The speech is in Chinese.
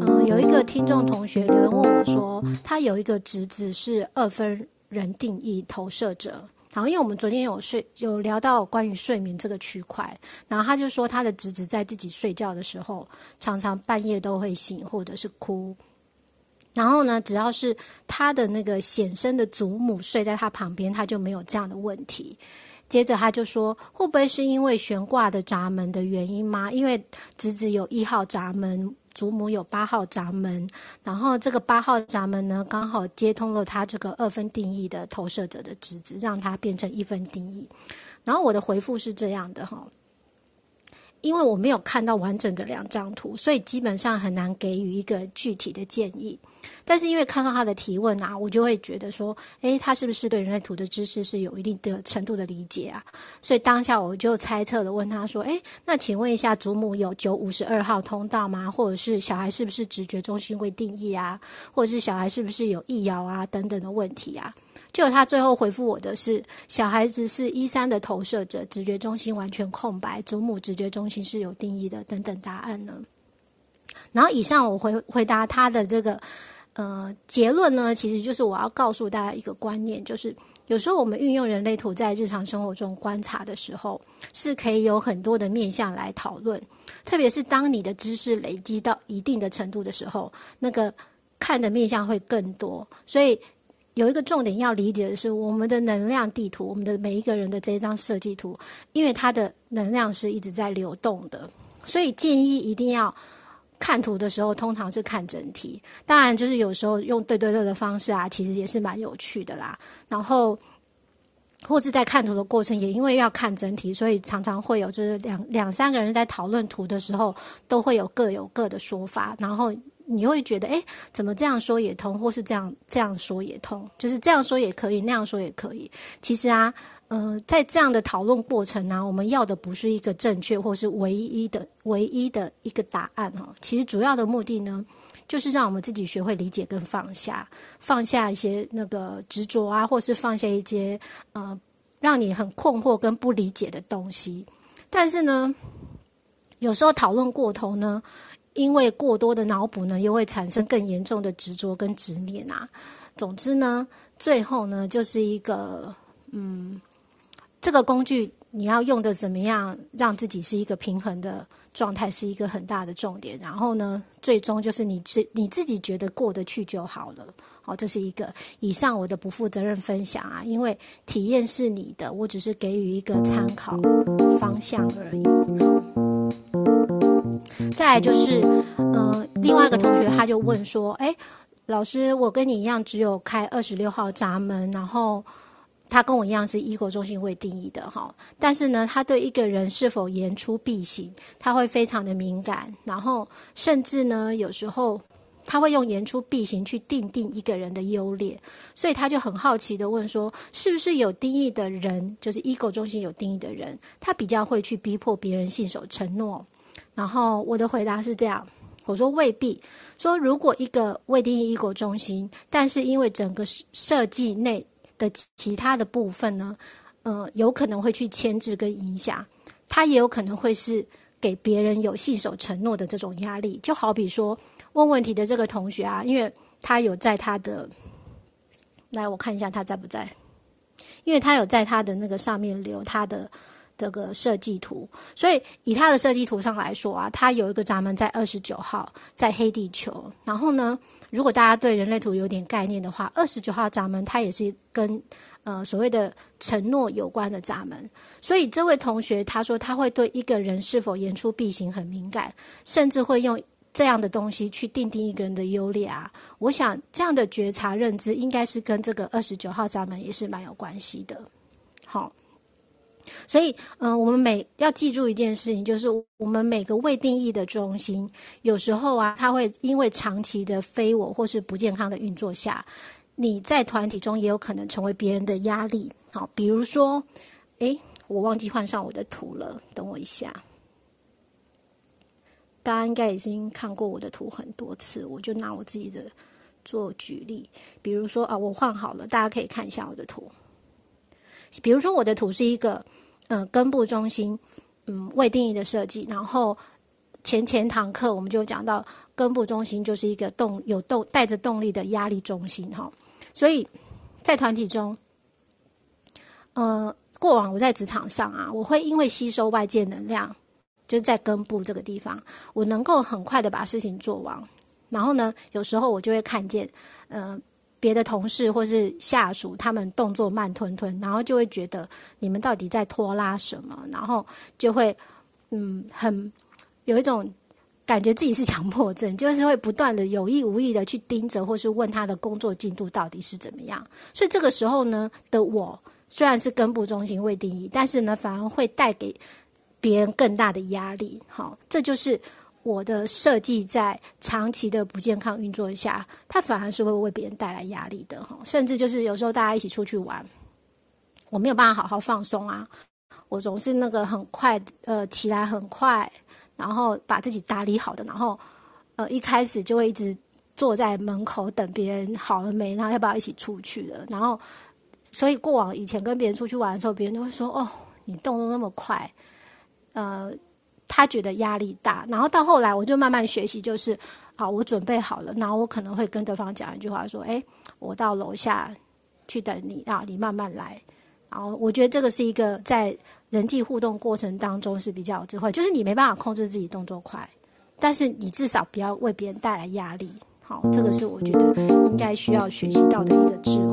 嗯，有一个听众同学留言问我说，他有一个侄子是二分人定义投射者。然后，因为我们昨天有睡有聊到关于睡眠这个区块，然后他就说他的侄子在自己睡觉的时候，常常半夜都会醒或者是哭。然后呢，只要是他的那个显生的祖母睡在他旁边，他就没有这样的问题。接着他就说，会不会是因为悬挂的闸门的原因吗？因为侄子有一号闸门。祖母有八号闸门，然后这个八号闸门呢，刚好接通了他这个二分定义的投射者的侄子，让他变成一分定义。然后我的回复是这样的哈。因为我没有看到完整的两张图，所以基本上很难给予一个具体的建议。但是因为看到他的提问啊，我就会觉得说，诶，他是不是对人类图的知识是有一定的程度的理解啊？所以当下我就猜测的问他说，诶，那请问一下，祖母有九五十二号通道吗？或者是小孩是不是直觉中心未定义啊？或者是小孩是不是有异爻啊？等等的问题啊？就他最后回复我的是，小孩子是一三的投射者，直觉中心完全空白，祖母直觉中心是有定义的，等等答案呢。然后以上我回回答他的这个呃结论呢，其实就是我要告诉大家一个观念，就是有时候我们运用人类图在日常生活中观察的时候，是可以有很多的面向来讨论，特别是当你的知识累积到一定的程度的时候，那个看的面向会更多，所以。有一个重点要理解的是，我们的能量地图，我们的每一个人的这一张设计图，因为它的能量是一直在流动的，所以建议一定要看图的时候，通常是看整体。当然，就是有时候用对对对的方式啊，其实也是蛮有趣的啦。然后，或是在看图的过程，也因为要看整体，所以常常会有就是两两三个人在讨论图的时候，都会有各有各的说法，然后。你会觉得，哎，怎么这样说也通，或是这样这样说也通，就是这样说也可以，那样说也可以。其实啊，嗯、在这样的讨论过程呢、我们要的不是一个正确或是唯一的唯一的一个答案哈。其实主要的目的呢，就是让我们自己学会理解跟放下，放下一些那个执着啊，或是放下一些呃让你很困惑跟不理解的东西。但是呢，有时候讨论过头呢。因为过多的脑补呢，又会产生更严重的执着跟执念啊。总之呢，最后呢，就是一个嗯，这个工具你要用的怎么样，让自己是一个平衡的状态，是一个很大的重点。然后呢，最终就是你自你自己觉得过得去就好了。好，这是一个以上我的不负责任分享啊，因为体验是你的，我只是给予一个参考方向而已。再就是，嗯、另外一个同学他就问说：“哎，老师，我跟你一样只有开二十六号闸门，然后他跟我一样是 ego 中心会定义的哈，但是呢，他对一个人是否言出必行，他会非常的敏感，然后甚至呢，有时候他会用言出必行去定定一个人的优劣，所以他就很好奇的问说：是不是有定义的人，就是 ego 中心有定义的人，他比较会去逼迫别人信守承诺？”然后我的回答是这样，我说未必。说如果一个未定义 ego 中心，但是因为整个设计内的其他的部分呢，呃，有可能会去牵制跟影响，他也有可能会是给别人有信守承诺的这种压力。就好比说问问题的这个同学啊，因为他有在他的，来我看一下他在不在，因为他有在他的那个上面留他的。这个设计图，所以以他的设计图上来说啊，他有一个闸门在二十九号，在黑地球。然后呢，如果大家对人类图有点概念的话，二十九号闸门它也是跟呃所谓的承诺有关的闸门。所以这位同学他说他会对一个人是否言出必行很敏感，甚至会用这样的东西去定定一个人的优劣啊。我想这样的觉察认知应该是跟这个二十九号闸门也是蛮有关系的。好。所以，嗯、我们每要记住一件事情，就是我们每个未定义的中心，有时候啊，它会因为长期的非我或是不健康的运作下，你在团体中也有可能成为别人的压力。好，比如说，诶，我忘记换上我的图了，等我一下。大家应该已经看过我的图很多次，我就拿我自己的做举例。比如说啊，我换好了，大家可以看一下我的图。比如说，我的图是一个，嗯、根部中心，嗯，未定义的设计，然后前前堂课我们就讲到，根部中心就是一个动有动带着动力的压力中心哈。所以在团体中，呃，过往我在职场上啊，我会因为吸收外界能量，就是在根部这个地方，我能够很快的把事情做完。然后呢，有时候我就会看见，嗯、别的同事或是下属，他们动作慢吞吞，然后就会觉得你们到底在拖拉什么？然后就会嗯，很有一种感觉自己是强迫症，就是会不断的有意无意的去盯着，或是问他的工作进度到底是怎么样。所以这个时候呢的我，虽然是根部中心未定义，但是呢，反而会带给别人更大的压力。好，这就是。我的设计在长期的不健康运作下，它反而是会为别人带来压力的哈。甚至就是有时候大家一起出去玩，我没有办法好好放松啊。我总是那个很快呃起来很快，然后把自己打理好的，然后呃一开始就会一直坐在门口等别人好了没，然后要不要一起出去了。然后所以过往以前跟别人出去玩的时候，别人就会说：“哦，你动作那么快，呃。”他觉得压力大，然后到后来我就慢慢学习，就是好，我准备好了，然后我可能会跟对方讲一句话，说：“哎，我到楼下去等你啊，你慢慢来。”然后我觉得这个是一个在人际互动过程当中是比较有智慧，就是你没办法控制自己动作快，但是你至少不要为别人带来压力。好，这个是我觉得应该需要学习到的一个智慧。